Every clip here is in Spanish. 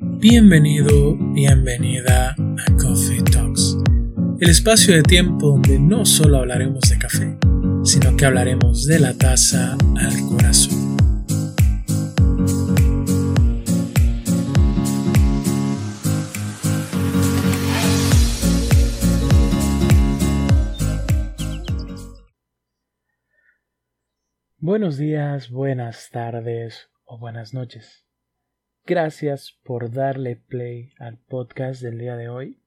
Bienvenido, bienvenida a Coffee Talks, el espacio de tiempo donde no solo hablaremos de café, sino que hablaremos de la taza al corazón. Buenos días, buenas tardes o buenas noches. Gracias por darle play al podcast del día de hoy.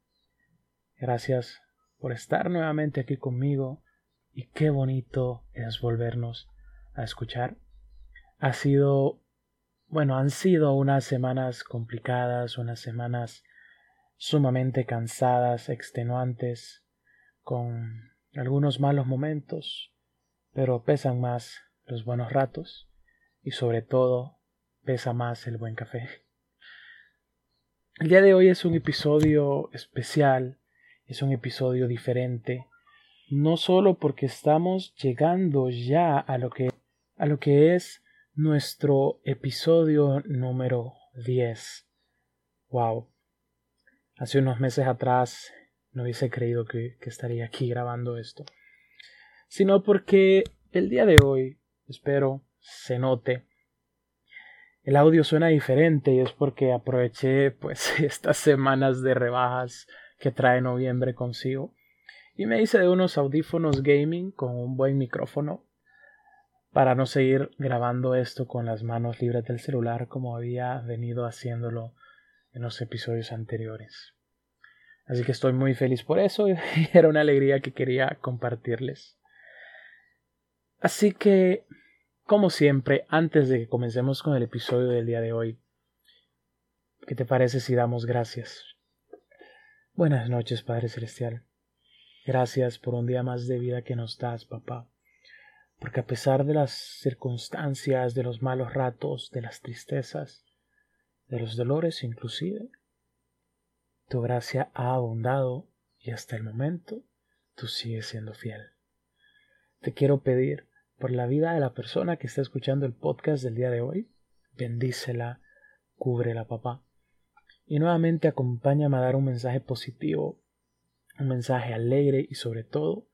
Gracias por estar nuevamente aquí conmigo y qué bonito es volvernos a escuchar. Ha sido, bueno, han sido unas semanas complicadas, unas semanas sumamente cansadas, extenuantes, con algunos malos momentos, pero pesan más los buenos ratos y sobre todo pesa más el buen café. El día de hoy es un episodio especial, es un episodio diferente, no solo porque estamos llegando ya a lo que, a lo que es nuestro episodio número 10. Wow. Hace unos meses atrás no hubiese creído que, que estaría aquí grabando esto. Sino porque el día de hoy, espero, se note el audio suena diferente y es porque aproveché pues estas semanas de rebajas que trae noviembre consigo y me hice de unos audífonos gaming con un buen micrófono para no seguir grabando esto con las manos libres del celular como había venido haciéndolo en los episodios anteriores. Así que estoy muy feliz por eso y era una alegría que quería compartirles. Así que como siempre, antes de que comencemos con el episodio del día de hoy, ¿qué te parece si damos gracias? Buenas noches, Padre Celestial. Gracias por un día más de vida que nos das, papá. Porque a pesar de las circunstancias, de los malos ratos, de las tristezas, de los dolores inclusive, tu gracia ha abundado y hasta el momento tú sigues siendo fiel. Te quiero pedir por la vida de la persona que está escuchando el podcast del día de hoy. Bendícela, cúbrela, papá. Y nuevamente acompáñame a dar un mensaje positivo, un mensaje alegre y sobre todo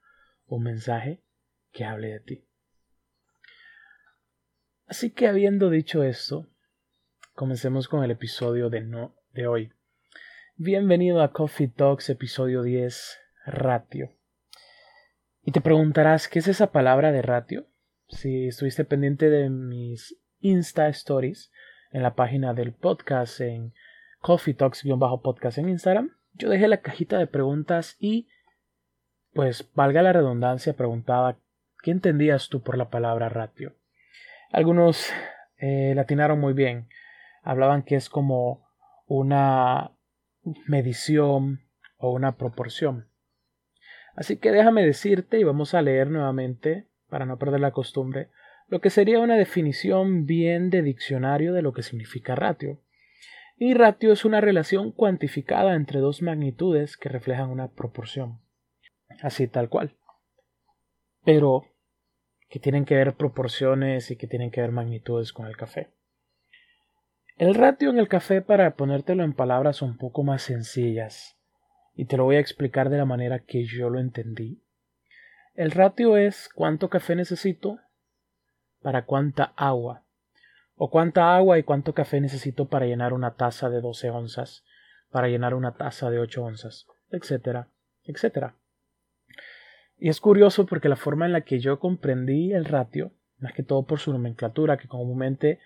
un mensaje que hable de ti. Así que habiendo dicho esto, comencemos con el episodio de, no, de hoy. Bienvenido a Coffee Talks, episodio 10, ratio. Y te preguntarás, ¿qué es esa palabra de ratio? Si estuviste pendiente de mis Insta Stories en la página del podcast en Coffee Talks-podcast en Instagram, yo dejé la cajita de preguntas y, pues, valga la redundancia, preguntaba ¿qué entendías tú por la palabra ratio? Algunos eh, latinaron muy bien, hablaban que es como una medición o una proporción. Así que déjame decirte y vamos a leer nuevamente para no perder la costumbre, lo que sería una definición bien de diccionario de lo que significa ratio. Y ratio es una relación cuantificada entre dos magnitudes que reflejan una proporción. Así tal cual. Pero que tienen que ver proporciones y que tienen que ver magnitudes con el café. El ratio en el café, para ponértelo en palabras un poco más sencillas, y te lo voy a explicar de la manera que yo lo entendí, el ratio es cuánto café necesito para cuánta agua, o cuánta agua y cuánto café necesito para llenar una taza de 12 onzas, para llenar una taza de 8 onzas, etcétera, etcétera. Y es curioso porque la forma en la que yo comprendí el ratio, más que todo por su nomenclatura, que comúnmente,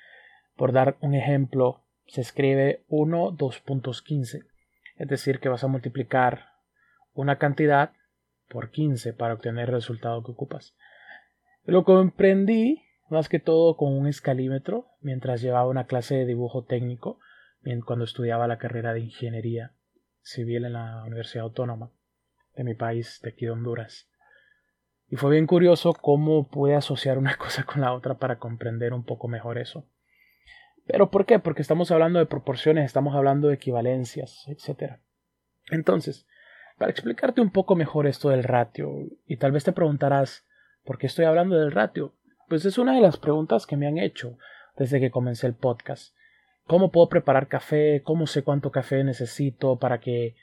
por dar un ejemplo, se escribe 1 2.15, es decir, que vas a multiplicar una cantidad por 15 para obtener el resultado que ocupas. Lo comprendí más que todo con un escalímetro mientras llevaba una clase de dibujo técnico cuando estudiaba la carrera de ingeniería civil en la Universidad Autónoma de mi país, de aquí de Honduras. Y fue bien curioso cómo pude asociar una cosa con la otra para comprender un poco mejor eso. ¿Pero por qué? Porque estamos hablando de proporciones, estamos hablando de equivalencias, etc. Entonces, para explicarte un poco mejor esto del ratio, y tal vez te preguntarás, ¿por qué estoy hablando del ratio? Pues es una de las preguntas que me han hecho desde que comencé el podcast. cómo puedo preparar café, cómo sé cuánto café necesito para que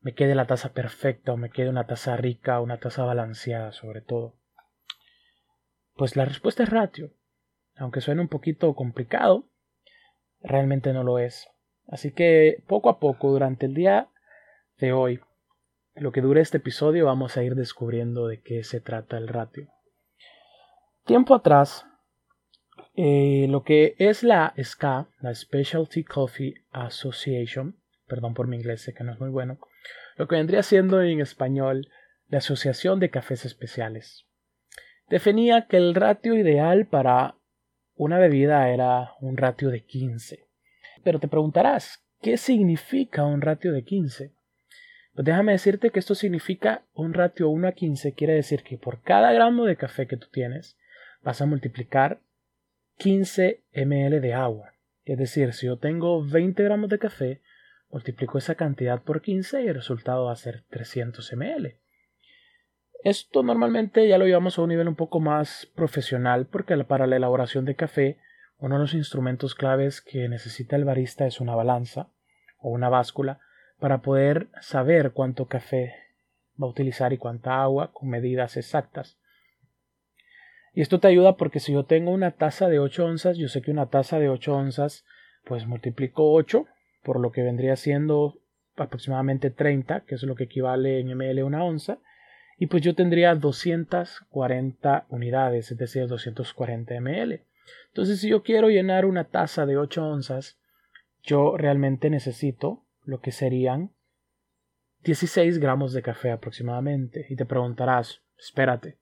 me quede la taza perfecta o me quede una taza rica, una taza balanceada sobre todo. Pues la respuesta es ratio. Aunque suene un poquito complicado, realmente no lo es. Así que poco a poco durante el día de hoy, lo que dure este episodio, vamos a ir descubriendo de qué se trata el ratio. Tiempo atrás, eh, lo que es la SCA, la Specialty Coffee Association, perdón por mi inglés, sé que no es muy bueno, lo que vendría siendo en español la Asociación de Cafés Especiales, definía que el ratio ideal para una bebida era un ratio de 15. Pero te preguntarás, ¿qué significa un ratio de 15? Pues déjame decirte que esto significa un ratio 1 a 15, quiere decir que por cada gramo de café que tú tienes, vas a multiplicar 15 ml de agua. Es decir, si yo tengo 20 gramos de café, multiplico esa cantidad por 15 y el resultado va a ser 300 ml. Esto normalmente ya lo llevamos a un nivel un poco más profesional porque para la elaboración de café uno de los instrumentos claves que necesita el barista es una balanza o una báscula para poder saber cuánto café va a utilizar y cuánta agua con medidas exactas. Y esto te ayuda porque si yo tengo una taza de 8 onzas, yo sé que una taza de 8 onzas, pues multiplico 8 por lo que vendría siendo aproximadamente 30, que es lo que equivale en ml una onza, y pues yo tendría 240 unidades, es decir, 240 ml. Entonces, si yo quiero llenar una taza de 8 onzas, yo realmente necesito lo que serían 16 gramos de café aproximadamente. Y te preguntarás, espérate,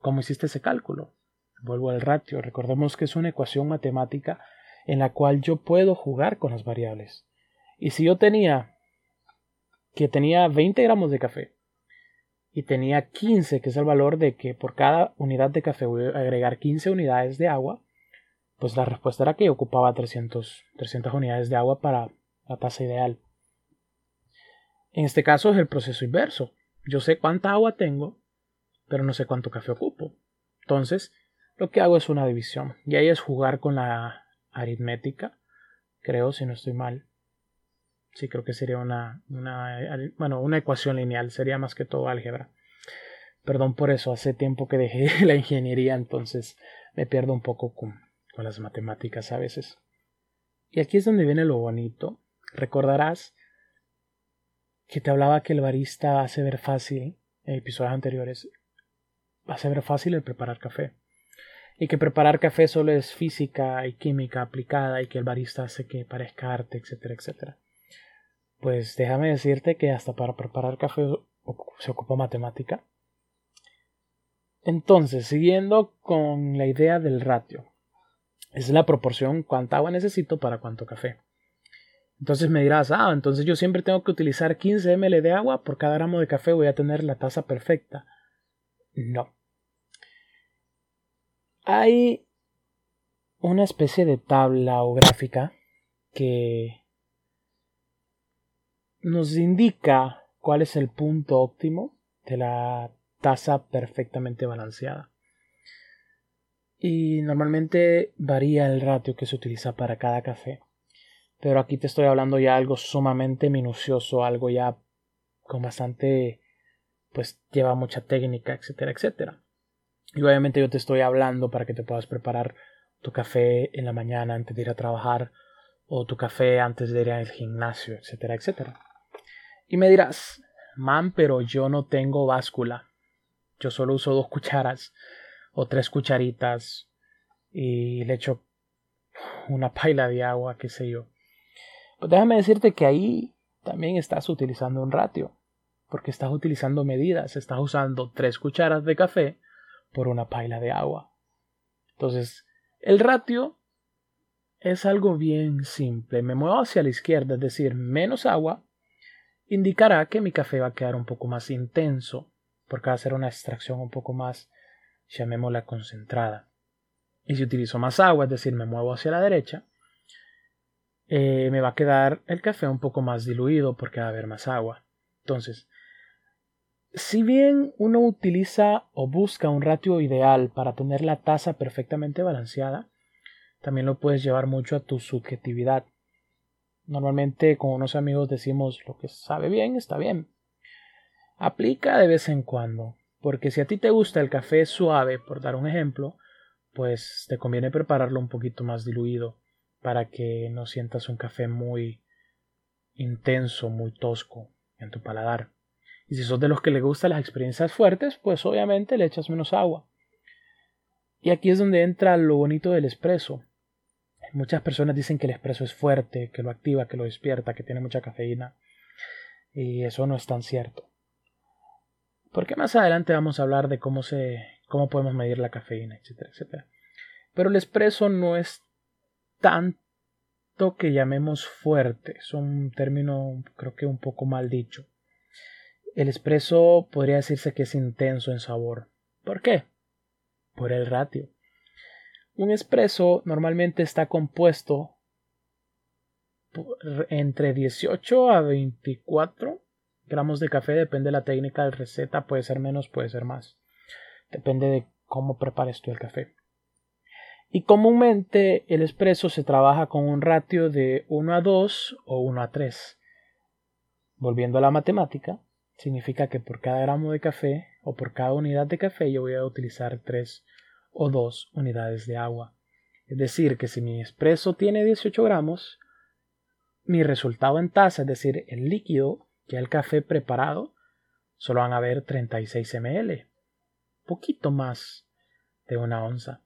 ¿Cómo hiciste ese cálculo? Vuelvo al ratio. Recordemos que es una ecuación matemática en la cual yo puedo jugar con las variables. Y si yo tenía que tenía 20 gramos de café y tenía 15, que es el valor de que por cada unidad de café voy a agregar 15 unidades de agua, pues la respuesta era que ocupaba 300, 300 unidades de agua para la tasa ideal. En este caso es el proceso inverso. Yo sé cuánta agua tengo pero no sé cuánto café ocupo. Entonces, lo que hago es una división. Y ahí es jugar con la aritmética. Creo, si no estoy mal. Sí, creo que sería una, una, bueno, una ecuación lineal. Sería más que todo álgebra. Perdón por eso. Hace tiempo que dejé la ingeniería, entonces me pierdo un poco con, con las matemáticas a veces. Y aquí es donde viene lo bonito. Recordarás que te hablaba que el barista hace ver fácil en episodios anteriores a ser fácil el preparar café. Y que preparar café solo es física y química aplicada y que el barista hace que parezca arte, etcétera, etcétera. Pues déjame decirte que hasta para preparar café se ocupa matemática. Entonces, siguiendo con la idea del ratio, es la proporción cuánta agua necesito para cuánto café. Entonces me dirás, ah, entonces yo siempre tengo que utilizar 15 ml de agua, por cada gramo de café voy a tener la taza perfecta. No hay una especie de tabla o gráfica que nos indica cuál es el punto óptimo de la taza perfectamente balanceada. Y normalmente varía el ratio que se utiliza para cada café. Pero aquí te estoy hablando ya algo sumamente minucioso, algo ya con bastante, pues lleva mucha técnica, etcétera, etcétera. Y obviamente yo te estoy hablando para que te puedas preparar tu café en la mañana antes de ir a trabajar o tu café antes de ir al gimnasio, etcétera, etcétera. Y me dirás, man, pero yo no tengo báscula. Yo solo uso dos cucharas o tres cucharitas y le echo una paila de agua, qué sé yo. Pues déjame decirte que ahí también estás utilizando un ratio, porque estás utilizando medidas, estás usando tres cucharas de café por una paila de agua. Entonces, el ratio es algo bien simple. Me muevo hacia la izquierda, es decir, menos agua, indicará que mi café va a quedar un poco más intenso, porque va a ser una extracción un poco más, llamémosla concentrada. Y si utilizo más agua, es decir, me muevo hacia la derecha, eh, me va a quedar el café un poco más diluido porque va a haber más agua. Entonces, si bien uno utiliza o busca un ratio ideal para tener la taza perfectamente balanceada, también lo puedes llevar mucho a tu subjetividad. Normalmente con unos amigos decimos lo que sabe bien está bien. Aplica de vez en cuando, porque si a ti te gusta el café suave, por dar un ejemplo, pues te conviene prepararlo un poquito más diluido para que no sientas un café muy intenso, muy tosco en tu paladar. Y si sos de los que le gustan las experiencias fuertes, pues obviamente le echas menos agua. Y aquí es donde entra lo bonito del espresso. Muchas personas dicen que el espresso es fuerte, que lo activa, que lo despierta, que tiene mucha cafeína. Y eso no es tan cierto. Porque más adelante vamos a hablar de cómo se cómo podemos medir la cafeína, etcétera, etcétera. Pero el espresso no es tanto que llamemos fuerte, es un término creo que un poco mal dicho. El espresso podría decirse que es intenso en sabor. ¿Por qué? Por el ratio. Un espresso normalmente está compuesto entre 18 a 24 gramos de café, depende de la técnica de receta, puede ser menos, puede ser más. Depende de cómo prepares tú el café. Y comúnmente el espresso se trabaja con un ratio de 1 a 2 o 1 a 3. Volviendo a la matemática, significa que por cada gramo de café o por cada unidad de café yo voy a utilizar 3 o 2 unidades de agua. Es decir, que si mi espresso tiene 18 gramos, mi resultado en taza, es decir, el líquido, que el café preparado, solo van a haber 36 ml poquito más de una onza.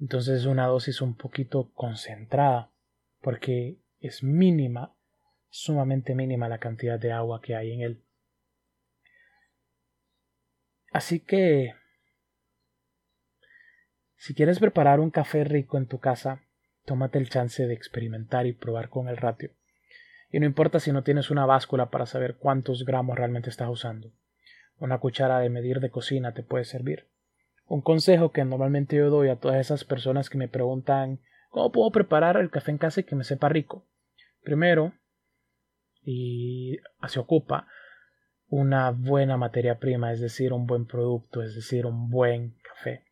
Entonces es una dosis un poquito concentrada, porque es mínima, sumamente mínima la cantidad de agua que hay en él. Así que, si quieres preparar un café rico en tu casa, tómate el chance de experimentar y probar con el ratio. Y no importa si no tienes una báscula para saber cuántos gramos realmente estás usando. Una cuchara de medir de cocina te puede servir. Un consejo que normalmente yo doy a todas esas personas que me preguntan ¿Cómo puedo preparar el café en casa y que me sepa rico? Primero, y se ocupa una buena materia prima, es decir, un buen producto, es decir, un buen café.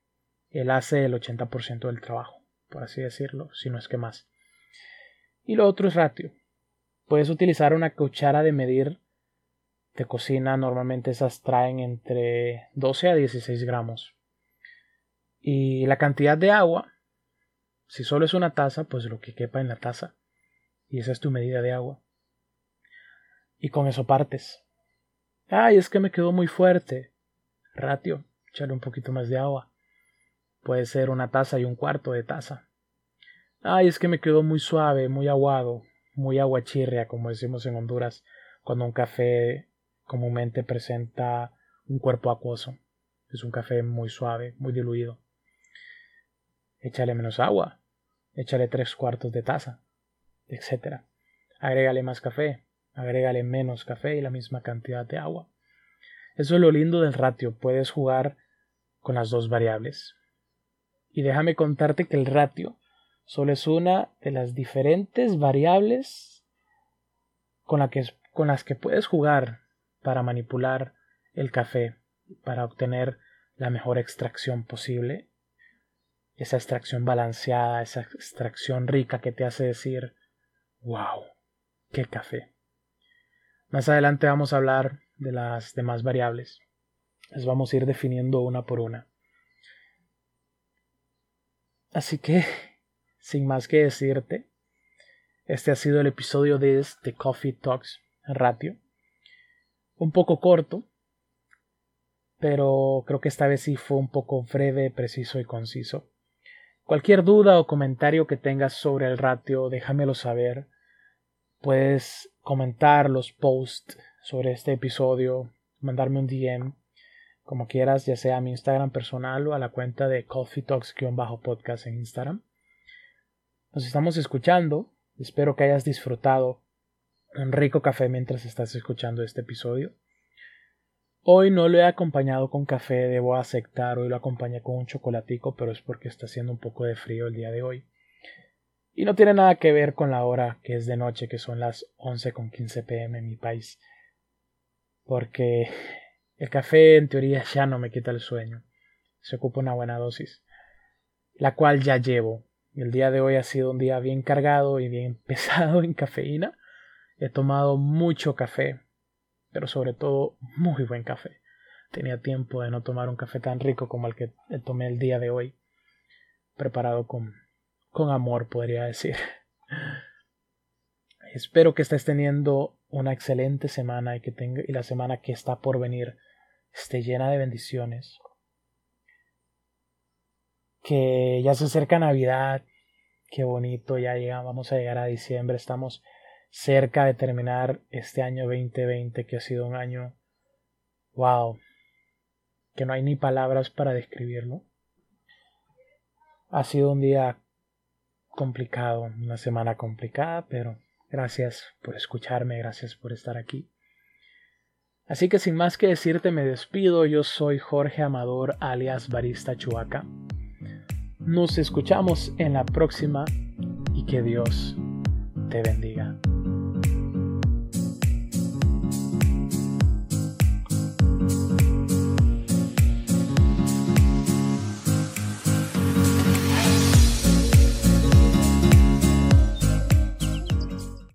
Él hace el 80% del trabajo, por así decirlo, si no es que más. Y lo otro es ratio. Puedes utilizar una cuchara de medir de cocina normalmente esas traen entre 12 a 16 gramos. Y la cantidad de agua, si solo es una taza, pues lo que quepa en la taza. Y esa es tu medida de agua. Y con eso partes. Ay, es que me quedó muy fuerte. Ratio, echarle un poquito más de agua. Puede ser una taza y un cuarto de taza. Ay, es que me quedó muy suave, muy aguado, muy aguachirria, como decimos en Honduras, cuando un café comúnmente presenta un cuerpo acuoso. Es un café muy suave, muy diluido. Échale menos agua, échale tres cuartos de taza, etc. Agrégale más café, agrégale menos café y la misma cantidad de agua. Eso es lo lindo del ratio, puedes jugar con las dos variables. Y déjame contarte que el ratio solo es una de las diferentes variables con, las que puedes jugar para manipular el café, para obtener la mejor extracción posible, esa extracción balanceada, esa extracción rica que te hace decir, wow, qué café. Más adelante vamos a hablar de las demás variables. Las vamos a ir definiendo una por una. Así que, sin más que decirte, este ha sido el episodio de este Coffee Talks Ratio un poco corto, pero creo que esta vez sí fue un poco breve, preciso y conciso. Cualquier duda o comentario que tengas sobre el ratio, déjamelo saber. Puedes comentar los posts sobre este episodio, mandarme un DM, como quieras, ya sea a mi Instagram personal o a la cuenta de Coffee Talks-podcast en Instagram. Nos estamos escuchando, espero que hayas disfrutado un rico café mientras estás escuchando este episodio. Hoy no lo he acompañado con café, debo aceptar, hoy lo acompañé con un chocolatico, pero es porque está haciendo un poco de frío el día de hoy. Y no tiene nada que ver con la hora que es de noche, que son las 11 con 15 pm en mi país. Porque el café en teoría ya no me quita el sueño. Se ocupa una buena dosis. La cual ya llevo. El día de hoy ha sido un día bien cargado y bien pesado en cafeína. He tomado mucho café, pero sobre todo muy buen café. Tenía tiempo de no tomar un café tan rico como el que tomé el día de hoy, preparado con, con amor, podría decir. Espero que estés teniendo una excelente semana y que tenga, y la semana que está por venir esté llena de bendiciones. Que ya se acerca Navidad, qué bonito, ya llegamos, vamos a llegar a diciembre, estamos cerca de terminar este año 2020 que ha sido un año wow, que no hay ni palabras para describirlo. Ha sido un día complicado, una semana complicada, pero gracias por escucharme, gracias por estar aquí. Así que sin más que decirte me despido, yo soy Jorge Amador alias Barista Chuaca. Nos escuchamos en la próxima y que Dios te bendiga.